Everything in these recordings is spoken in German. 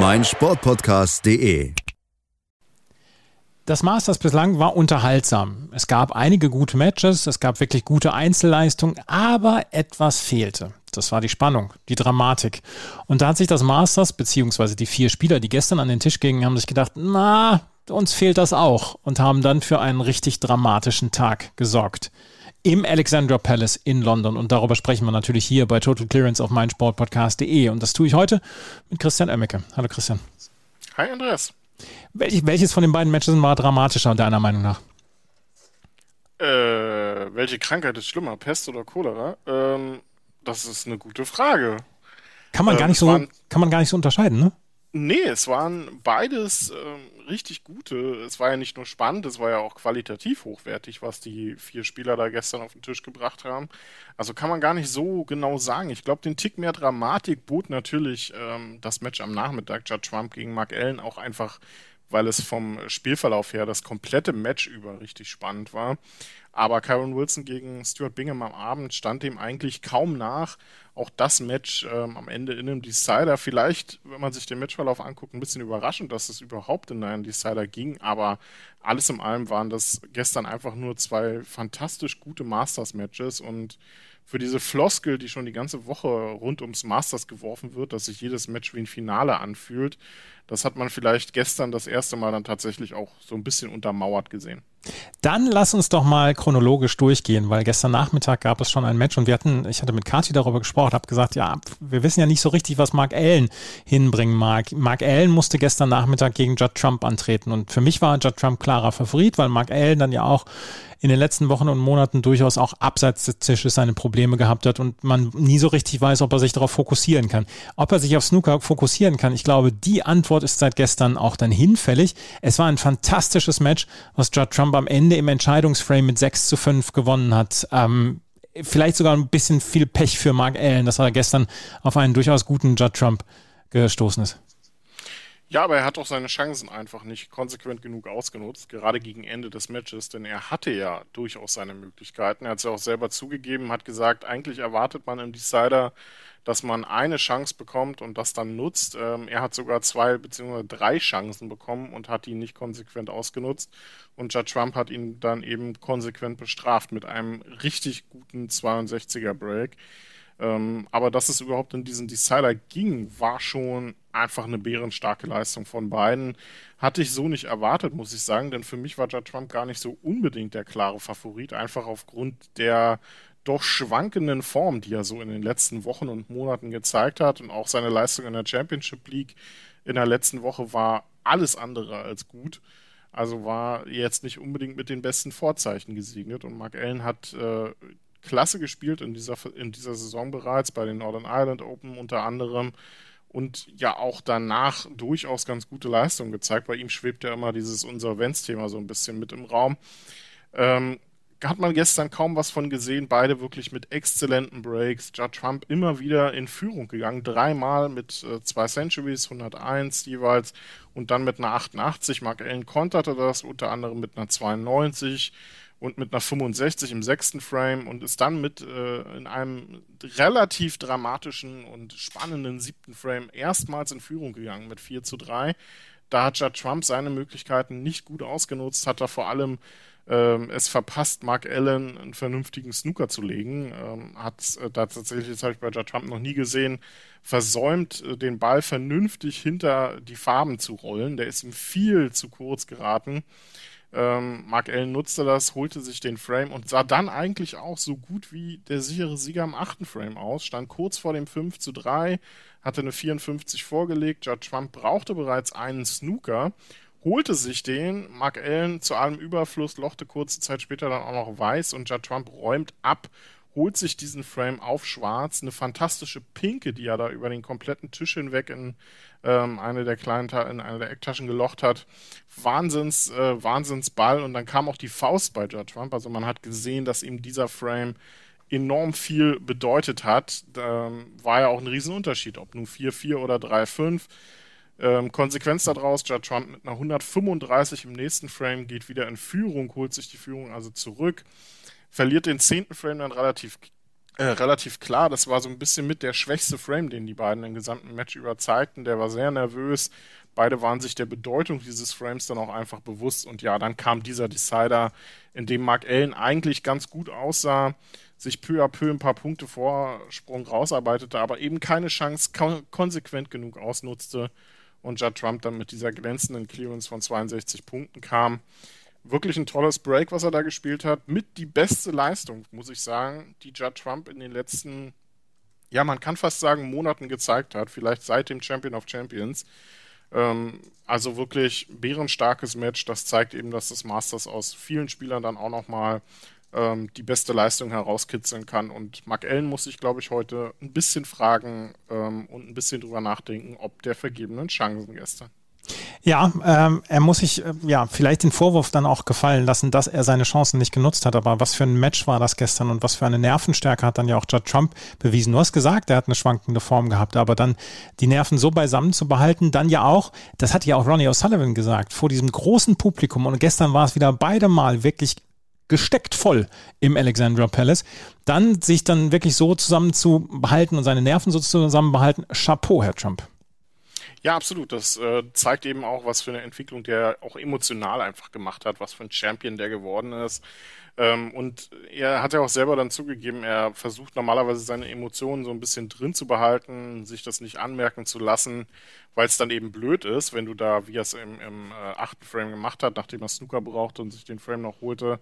meinsportpodcast.de. Das Masters bislang war unterhaltsam. Es gab einige gute Matches, es gab wirklich gute Einzelleistungen, aber etwas fehlte. Das war die Spannung, die Dramatik. Und da hat sich das Masters, beziehungsweise die vier Spieler, die gestern an den Tisch gingen, haben sich gedacht, na, uns fehlt das auch und haben dann für einen richtig dramatischen Tag gesorgt im Alexandra Palace in London. Und darüber sprechen wir natürlich hier bei Total Clearance auf meinsportpodcast.de. Und das tue ich heute mit Christian Oemmeke. Hallo Christian. Hi Andreas. Welch, welches von den beiden Matches war dramatischer, deiner Meinung nach? Äh, welche Krankheit ist schlimmer, Pest oder Cholera? Ähm, das ist eine gute Frage. Kann man, ähm, gar nicht so, kann man gar nicht so unterscheiden, ne? Nee, es waren beides ähm, richtig gute. Es war ja nicht nur spannend, es war ja auch qualitativ hochwertig, was die vier Spieler da gestern auf den Tisch gebracht haben. Also kann man gar nicht so genau sagen. Ich glaube, den Tick mehr Dramatik bot natürlich ähm, das Match am Nachmittag, Judge Trump gegen Mark Allen, auch einfach, weil es vom Spielverlauf her das komplette Match über richtig spannend war. Aber Kyron Wilson gegen Stuart Bingham am Abend stand dem eigentlich kaum nach auch das Match ähm, am Ende in einem Decider. Vielleicht, wenn man sich den Matchverlauf anguckt, ein bisschen überraschend, dass es überhaupt in einen Decider ging. Aber alles in allem waren das gestern einfach nur zwei fantastisch gute Masters-Matches und für diese Floskel, die schon die ganze Woche rund ums Masters geworfen wird, dass sich jedes Match wie ein Finale anfühlt, das hat man vielleicht gestern das erste Mal dann tatsächlich auch so ein bisschen untermauert gesehen. Dann lass uns doch mal chronologisch durchgehen, weil gestern Nachmittag gab es schon ein Match und wir hatten, ich hatte mit Kati darüber gesprochen, habe gesagt, ja, wir wissen ja nicht so richtig, was Mark Allen hinbringen mag. Mark Allen musste gestern Nachmittag gegen Judd Trump antreten und für mich war Judd Trump klarer Favorit, weil Mark Allen dann ja auch in den letzten Wochen und Monaten durchaus auch abseits des Tisches seine Probleme gehabt hat und man nie so richtig weiß, ob er sich darauf fokussieren kann. Ob er sich auf Snooker fokussieren kann, ich glaube, die Antwort ist seit gestern auch dann hinfällig. Es war ein fantastisches Match, was Judd Trump am Ende im Entscheidungsframe mit 6 zu 5 gewonnen hat. Ähm, vielleicht sogar ein bisschen viel Pech für Mark Allen, dass er gestern auf einen durchaus guten Judd Trump gestoßen ist. Ja, aber er hat auch seine Chancen einfach nicht konsequent genug ausgenutzt, gerade gegen Ende des Matches, denn er hatte ja durchaus seine Möglichkeiten. Er hat es ja auch selber zugegeben, hat gesagt, eigentlich erwartet man im Decider, dass man eine Chance bekommt und das dann nutzt. Ähm, er hat sogar zwei bzw. drei Chancen bekommen und hat die nicht konsequent ausgenutzt. Und Judge Trump hat ihn dann eben konsequent bestraft mit einem richtig guten 62er Break. Ähm, aber dass es überhaupt in diesen Decider ging, war schon einfach eine bärenstarke Leistung von beiden. Hatte ich so nicht erwartet, muss ich sagen, denn für mich war Judd Trump gar nicht so unbedingt der klare Favorit, einfach aufgrund der doch schwankenden Form, die er so in den letzten Wochen und Monaten gezeigt hat und auch seine Leistung in der Championship League in der letzten Woche war alles andere als gut. Also war jetzt nicht unbedingt mit den besten Vorzeichen gesegnet und Mark Allen hat äh, klasse gespielt in dieser, in dieser Saison bereits, bei den Northern Ireland Open unter anderem. Und ja auch danach durchaus ganz gute Leistungen gezeigt. Bei ihm schwebt ja immer dieses Insolvenzthema so ein bisschen mit im Raum. Ähm, hat man gestern kaum was von gesehen. Beide wirklich mit exzellenten Breaks. Judd Trump immer wieder in Führung gegangen. Dreimal mit äh, zwei Centuries, 101 jeweils. Und dann mit einer 88. Mark Allen konterte das unter anderem mit einer 92 und mit einer 65 im sechsten Frame und ist dann mit äh, in einem relativ dramatischen und spannenden siebten Frame erstmals in Führung gegangen mit 4 zu 3. Da hat Judd Trump seine Möglichkeiten nicht gut ausgenutzt, hat er vor allem ähm, es verpasst, Mark Allen einen vernünftigen Snooker zu legen. Ähm, hat äh, da tatsächlich, das habe ich bei Judd Trump noch nie gesehen, versäumt, äh, den Ball vernünftig hinter die Farben zu rollen. Der ist ihm viel zu kurz geraten. Ähm, Mark Allen nutzte das, holte sich den Frame und sah dann eigentlich auch so gut wie der sichere Sieger am achten Frame aus. Stand kurz vor dem 5 zu 3, hatte eine 54 vorgelegt. Judge Trump brauchte bereits einen Snooker, holte sich den. Mark Allen zu allem Überfluss lochte kurze Zeit später dann auch noch weiß und Judge Trump räumt ab holt sich diesen Frame auf schwarz, eine fantastische Pinke, die er da über den kompletten Tisch hinweg in ähm, eine der kleinen in eine der Ecktaschen gelocht hat. Wahnsinns, äh, Wahnsinnsball und dann kam auch die Faust bei Judge Trump. Also man hat gesehen, dass ihm dieser Frame enorm viel bedeutet hat. Ähm, war ja auch ein Riesenunterschied, ob nun 4-4 oder 3-5. Ähm, Konsequenz daraus, Judge Trump mit einer 135 im nächsten Frame geht wieder in Führung, holt sich die Führung also zurück, verliert den zehnten Frame dann relativ, äh, relativ klar. Das war so ein bisschen mit der schwächste Frame, den die beiden im gesamten Match über zeigten. Der war sehr nervös. Beide waren sich der Bedeutung dieses Frames dann auch einfach bewusst. Und ja, dann kam dieser Decider, in dem Mark Allen eigentlich ganz gut aussah, sich peu à peu ein paar Punkte Vorsprung rausarbeitete, aber eben keine Chance konsequent genug ausnutzte und Judd Trump dann mit dieser glänzenden Clearance von 62 Punkten kam. Wirklich ein tolles Break, was er da gespielt hat. Mit die beste Leistung, muss ich sagen, die Judd Trump in den letzten, ja, man kann fast sagen, Monaten gezeigt hat. Vielleicht seit dem Champion of Champions. Ähm, also wirklich bärenstarkes Match. Das zeigt eben, dass das Masters aus vielen Spielern dann auch nochmal ähm, die beste Leistung herauskitzeln kann. Und Mark Allen muss sich, glaube ich, heute ein bisschen fragen ähm, und ein bisschen drüber nachdenken, ob der vergebenen Chancen gestern. Ja, ähm, er muss sich äh, ja vielleicht den Vorwurf dann auch gefallen lassen, dass er seine Chancen nicht genutzt hat. Aber was für ein Match war das gestern und was für eine Nervenstärke hat dann ja auch Judd Trump bewiesen. Du hast gesagt, er hat eine schwankende Form gehabt, aber dann die Nerven so beisammen zu behalten, dann ja auch, das hat ja auch Ronnie O'Sullivan gesagt, vor diesem großen Publikum. Und gestern war es wieder beide Mal wirklich gesteckt voll im Alexandra Palace. Dann sich dann wirklich so zusammenzubehalten und seine Nerven so zusammenbehalten. Chapeau, Herr Trump. Ja, absolut. Das äh, zeigt eben auch, was für eine Entwicklung der auch emotional einfach gemacht hat, was für ein Champion der geworden ist. Ähm, und er hat ja auch selber dann zugegeben, er versucht normalerweise seine Emotionen so ein bisschen drin zu behalten, sich das nicht anmerken zu lassen, weil es dann eben blöd ist, wenn du da, wie er es im, im äh, achten Frame gemacht hat, nachdem er Snooker brauchte und sich den Frame noch holte,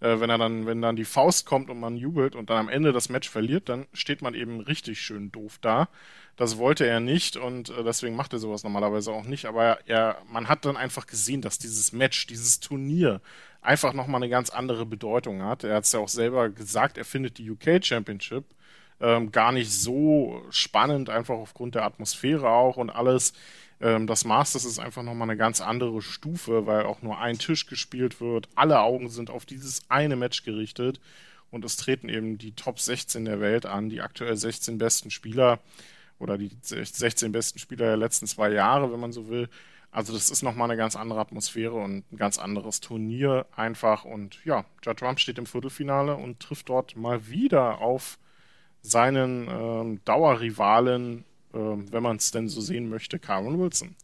äh, wenn er dann, wenn dann die Faust kommt und man jubelt und dann am Ende das Match verliert, dann steht man eben richtig schön doof da. Das wollte er nicht und äh, deswegen macht er sowas normalerweise auch nicht. Aber er, man hat dann einfach gesehen, dass dieses Match, dieses Turnier einfach nochmal eine ganz andere Bedeutung hat. Er hat es ja auch selber gesagt, er findet die UK Championship ähm, gar nicht so spannend, einfach aufgrund der Atmosphäre auch und alles. Ähm, das Masters ist einfach nochmal eine ganz andere Stufe, weil auch nur ein Tisch gespielt wird. Alle Augen sind auf dieses eine Match gerichtet und es treten eben die Top 16 der Welt an, die aktuell 16 besten Spieler oder die 16 besten Spieler der letzten zwei Jahre, wenn man so will. Also das ist nochmal eine ganz andere Atmosphäre und ein ganz anderes Turnier einfach. Und ja, Judd Trump steht im Viertelfinale und trifft dort mal wieder auf seinen ähm, Dauerrivalen wenn man es denn so sehen möchte, Karen Wilson.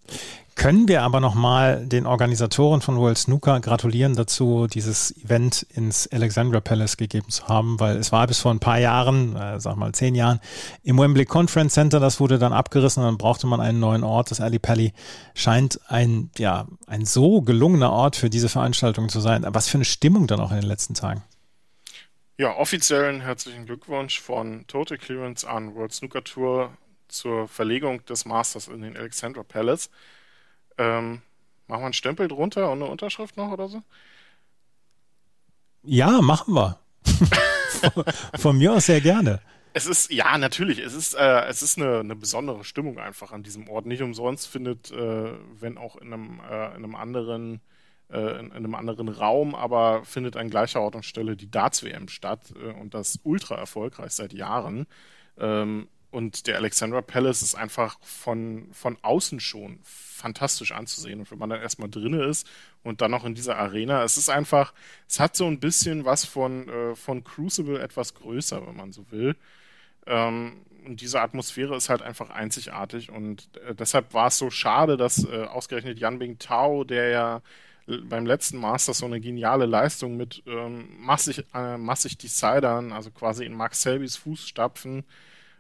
Können wir aber nochmal den Organisatoren von World Snooker gratulieren dazu, dieses Event ins Alexandra Palace gegeben zu haben, weil es war bis vor ein paar Jahren, äh, sag mal zehn Jahren, im Wembley Conference Center, das wurde dann abgerissen und dann brauchte man einen neuen Ort. Das Ali Pally scheint ein, ja, ein so gelungener Ort für diese Veranstaltung zu sein. Was für eine Stimmung dann auch in den letzten Tagen. Ja, offiziellen herzlichen Glückwunsch von Total Clearance an World Snooker Tour zur Verlegung des Masters in den Alexandra Palace. Ähm, machen wir einen Stempel drunter und eine Unterschrift noch oder so? Ja, machen wir. von, von, mir aus sehr gerne. Es ist, ja, natürlich, es ist, äh, es ist eine, eine, besondere Stimmung einfach an diesem Ort. Nicht umsonst findet, äh, wenn auch in einem, äh, in einem anderen äh, in, in, einem anderen Raum, aber findet an gleicher Ort und Stelle die Darts-WM statt äh, und das ultra erfolgreich seit Jahren. Ähm, und der Alexandra Palace ist einfach von, von außen schon fantastisch anzusehen. Und wenn man dann erstmal drinne ist und dann noch in dieser Arena, es ist einfach, es hat so ein bisschen was von, äh, von Crucible etwas größer, wenn man so will. Ähm, und diese Atmosphäre ist halt einfach einzigartig. Und äh, deshalb war es so schade, dass äh, ausgerechnet Yan Bing Tao, der ja beim letzten Master so eine geniale Leistung mit ähm, massig, äh, massig Decidern, also quasi in Max Selbys Fußstapfen,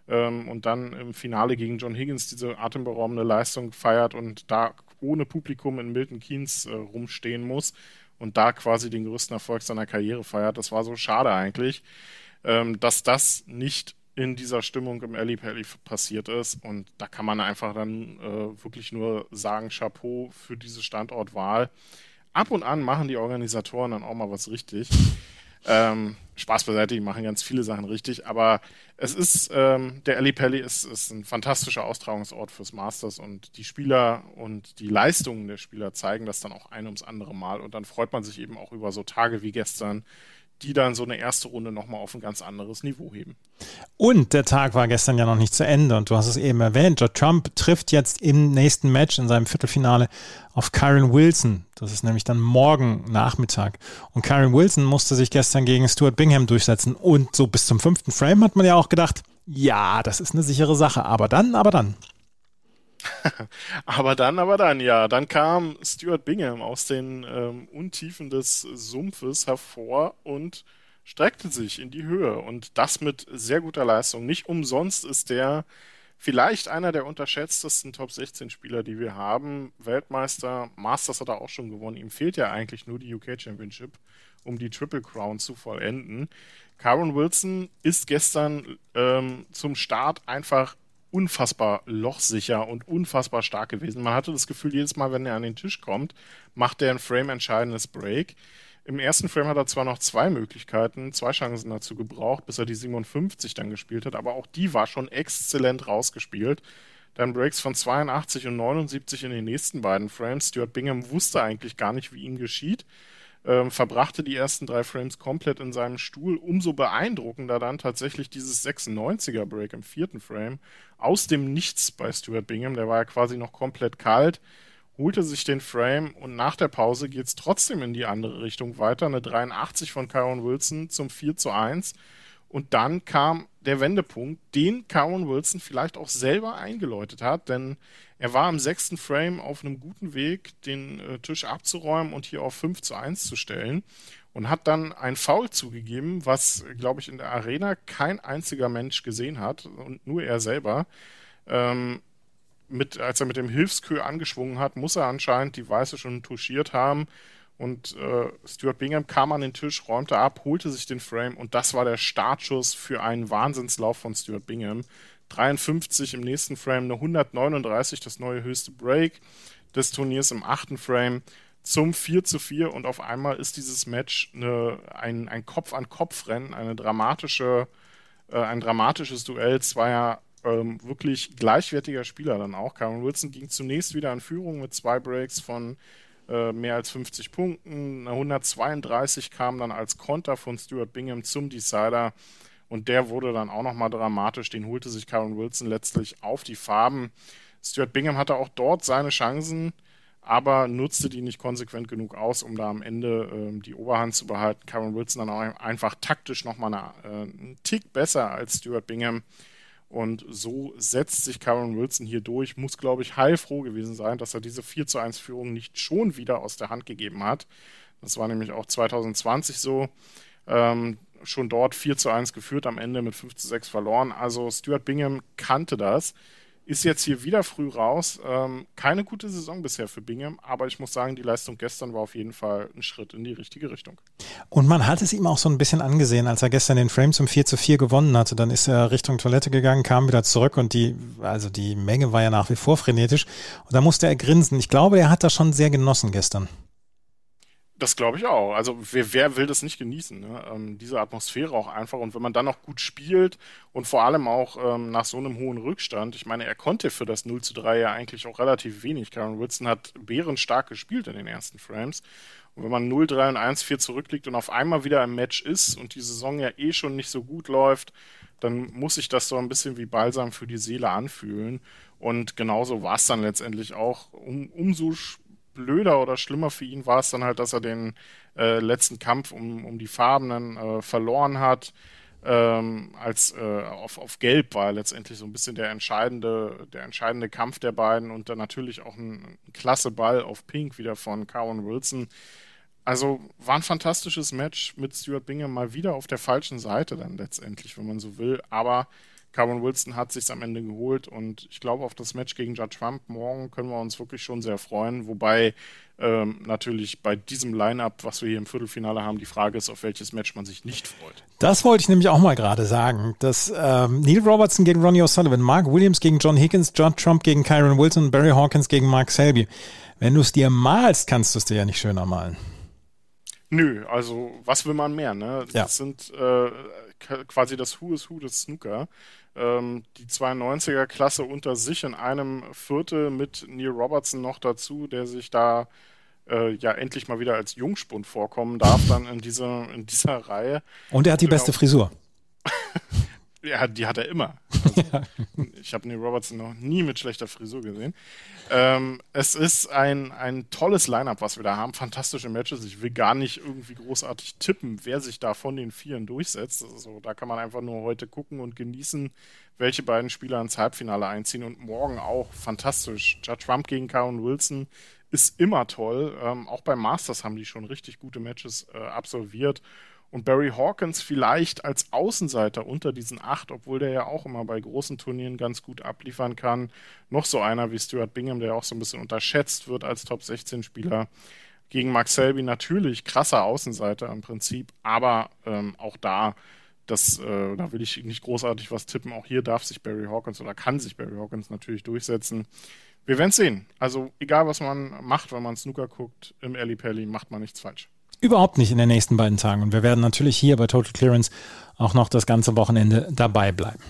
ähm, und dann im Finale gegen John Higgins diese atemberaubende Leistung feiert und da ohne Publikum in Milton Keynes äh, rumstehen muss und da quasi den größten Erfolg seiner Karriere feiert. Das war so schade eigentlich, ähm, dass das nicht in dieser Stimmung im Alley Pally passiert ist. Und da kann man einfach dann äh, wirklich nur sagen, Chapeau für diese Standortwahl. Ab und an machen die Organisatoren dann auch mal was richtig. Ähm, Spaß beiseite, die machen ganz viele Sachen richtig, aber es ist, ähm, der Ali Pelli ist, ist ein fantastischer Austragungsort fürs Masters und die Spieler und die Leistungen der Spieler zeigen das dann auch ein ums andere Mal und dann freut man sich eben auch über so Tage wie gestern, die dann so eine erste Runde nochmal auf ein ganz anderes Niveau heben. Und der Tag war gestern ja noch nicht zu Ende und du hast es eben erwähnt, Joe Trump trifft jetzt im nächsten Match in seinem Viertelfinale auf Kyron Wilson. Das ist nämlich dann morgen Nachmittag. Und Kyron Wilson musste sich gestern gegen Stuart Bingham durchsetzen und so bis zum fünften Frame hat man ja auch gedacht, ja, das ist eine sichere Sache. Aber dann, aber dann. aber dann, aber dann, ja. Dann kam Stuart Bingham aus den ähm, Untiefen des Sumpfes hervor und streckte sich in die Höhe. Und das mit sehr guter Leistung. Nicht umsonst ist der vielleicht einer der unterschätztesten Top 16 Spieler, die wir haben. Weltmeister, Masters hat er auch schon gewonnen. Ihm fehlt ja eigentlich nur die UK Championship, um die Triple Crown zu vollenden. Karen Wilson ist gestern ähm, zum Start einfach unfassbar lochsicher und unfassbar stark gewesen. Man hatte das Gefühl, jedes Mal, wenn er an den Tisch kommt, macht er ein frame-entscheidendes Break. Im ersten Frame hat er zwar noch zwei Möglichkeiten, zwei Chancen dazu gebraucht, bis er die 57 dann gespielt hat, aber auch die war schon exzellent rausgespielt. Dann Breaks von 82 und 79 in den nächsten beiden Frames. Stuart Bingham wusste eigentlich gar nicht, wie ihm geschieht ähm, verbrachte die ersten drei Frames komplett in seinem Stuhl. Umso beeindruckender dann tatsächlich dieses 96er Break im vierten Frame aus dem Nichts bei Stuart Bingham. Der war ja quasi noch komplett kalt, holte sich den Frame und nach der Pause geht es trotzdem in die andere Richtung weiter. Eine 83 von Kyron Wilson zum 4 zu 1. Und dann kam der Wendepunkt, den Kyron Wilson vielleicht auch selber eingeläutet hat, denn er war im sechsten Frame auf einem guten Weg, den äh, Tisch abzuräumen und hier auf 5 zu 1 zu stellen und hat dann ein Foul zugegeben, was, glaube ich, in der Arena kein einziger Mensch gesehen hat und nur er selber. Ähm, mit, als er mit dem Hilfskö angeschwungen hat, muss er anscheinend die Weiße schon touchiert haben. Und äh, Stuart Bingham kam an den Tisch, räumte ab, holte sich den Frame und das war der Startschuss für einen Wahnsinnslauf von Stuart Bingham. 53 im nächsten Frame, eine 139, das neue höchste Break des Turniers im achten Frame zum 4 zu 4 und auf einmal ist dieses Match eine, ein, ein Kopf-an-Kopf-Rennen, eine dramatische, äh, ein dramatisches Duell zweier ähm, wirklich gleichwertiger Spieler dann auch. Cameron Wilson ging zunächst wieder in Führung mit zwei Breaks von äh, mehr als 50 Punkten. Eine 132 kam dann als Konter von Stuart Bingham zum Decider. Und der wurde dann auch nochmal dramatisch. Den holte sich Karen Wilson letztlich auf die Farben. Stuart Bingham hatte auch dort seine Chancen, aber nutzte die nicht konsequent genug aus, um da am Ende äh, die Oberhand zu behalten. Karen Wilson dann auch einfach taktisch nochmal äh, einen Tick besser als Stuart Bingham. Und so setzt sich Karen Wilson hier durch. Muss, glaube ich, heilfroh gewesen sein, dass er diese 4 zu 1 Führung nicht schon wieder aus der Hand gegeben hat. Das war nämlich auch 2020 so. Ähm, schon dort 4 zu 1 geführt, am Ende mit 5 zu 6 verloren. Also Stuart Bingham kannte das. Ist jetzt hier wieder früh raus. Ähm, keine gute Saison bisher für Bingham, aber ich muss sagen, die Leistung gestern war auf jeden Fall ein Schritt in die richtige Richtung. Und man hat es ihm auch so ein bisschen angesehen, als er gestern den Frame zum 4 zu 4 gewonnen hatte. Dann ist er Richtung Toilette gegangen, kam wieder zurück und die, also die Menge war ja nach wie vor frenetisch. Und da musste er grinsen. Ich glaube, er hat das schon sehr genossen gestern. Das glaube ich auch. Also wer, wer will das nicht genießen? Ne? Ähm, diese Atmosphäre auch einfach. Und wenn man dann noch gut spielt und vor allem auch ähm, nach so einem hohen Rückstand, ich meine, er konnte für das 0 zu 3 ja eigentlich auch relativ wenig. Karen Wilson hat bärenstark gespielt in den ersten Frames. Und wenn man 0, 3 und 1, 4 zurückliegt und auf einmal wieder im Match ist und die Saison ja eh schon nicht so gut läuft, dann muss sich das so ein bisschen wie Balsam für die Seele anfühlen. Und genauso war es dann letztendlich auch. Um, umso blöder oder schlimmer für ihn war es dann halt, dass er den äh, letzten Kampf um, um die Farben dann äh, verloren hat. Ähm, als äh, auf, auf Gelb war letztendlich so ein bisschen der entscheidende, der entscheidende Kampf der beiden und dann natürlich auch ein, ein klasse Ball auf Pink wieder von Cowan Wilson. Also war ein fantastisches Match mit Stuart Bingham mal wieder auf der falschen Seite dann letztendlich, wenn man so will. Aber Carbon Wilson hat sich am Ende geholt und ich glaube, auf das Match gegen Judge Trump morgen können wir uns wirklich schon sehr freuen. Wobei ähm, natürlich bei diesem Line-Up, was wir hier im Viertelfinale haben, die Frage ist, auf welches Match man sich nicht freut. Das wollte ich nämlich auch mal gerade sagen. Dass ähm, Neil Robertson gegen Ronnie O'Sullivan, Mark Williams gegen John Higgins, Judd Trump gegen Kyron Wilson, Barry Hawkins gegen Mark Selby. Wenn du es dir malst, kannst du es dir ja nicht schöner malen. Nö, also was will man mehr, ne? Ja. Das sind äh, quasi das Who is Who des Snooker. Ähm, die 92er-Klasse unter sich in einem Viertel mit Neil Robertson noch dazu, der sich da äh, ja endlich mal wieder als Jungspund vorkommen darf, dann in dieser, in dieser Reihe. Und er hat die Genau. beste Frisur. Ja, die hat er immer. Also, Ich habe Neil Robertson noch nie mit schlechter Frisur gesehen. Ähm, es ist ein, ein tolles Line-Up, was wir da haben. Fantastische Matches. Ich will gar nicht irgendwie großartig tippen, wer sich da von den Vieren durchsetzt. Also, da kann man einfach nur heute gucken und genießen, welche beiden Spieler ins Halbfinale einziehen. Und morgen auch fantastisch. Judge Trump gegen Karen Wilson ist immer toll. Ähm, auch beim Masters haben die schon richtig gute Matches äh, absolviert. Und Barry Hawkins vielleicht als Außenseiter unter diesen acht, obwohl der ja auch immer bei großen Turnieren ganz gut abliefern kann. Noch so einer wie Stuart Bingham, der auch so ein bisschen unterschätzt wird als Top-16-Spieler. Gegen Mark Selby natürlich krasser Außenseiter im Prinzip, aber ähm, auch da, das, äh, da will ich nicht großartig was tippen. Auch hier darf sich Barry Hawkins oder kann sich Barry Hawkins natürlich durchsetzen. Wir werden es sehen. Also egal, was man macht, wenn man Snooker guckt, im Alley Pally macht man nichts falsch. Überhaupt nicht in den nächsten beiden Tagen. Und wir werden natürlich hier bei Total Clearance auch noch das ganze Wochenende dabei bleiben.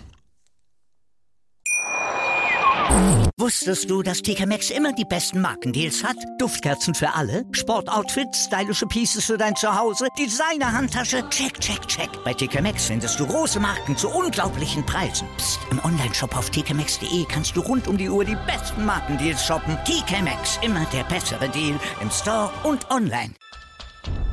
Wusstest du, dass TK Maxx immer die besten Markendeals hat? Duftkerzen für alle, Sportoutfits, stylische Pieces für dein Zuhause, Designer-Handtasche, check, check, check. Bei TK Maxx findest du große Marken zu unglaublichen Preisen. Psst. im Onlineshop auf tkmaxx.de kannst du rund um die Uhr die besten Markendeals shoppen. TK Maxx, immer der bessere Deal im Store und online.